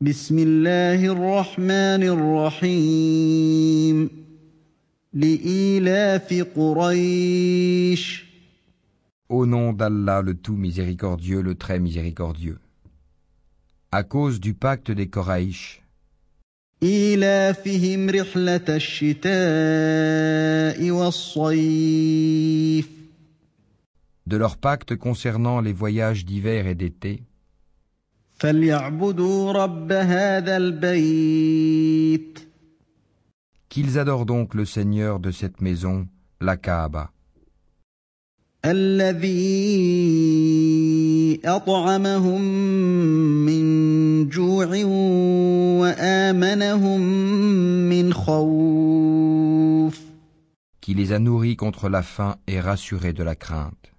بسم الله الرحمن الرحيم لإيلاف قريش Au nom d'Allah le tout miséricordieux, le très miséricordieux. À cause du pacte des Koraïch, إيلافهم رحلة الشتاء والصيف de leur pacte concernant les voyages d'hiver et d'été, Qu'ils adorent donc le Seigneur de cette maison, la Kaaba. Qui les a nourris contre la faim et rassurés de la crainte.